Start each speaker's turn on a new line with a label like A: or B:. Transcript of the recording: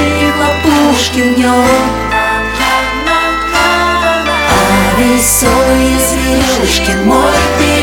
A: наши хлопушки в нем. А веселые зверюшки мой песни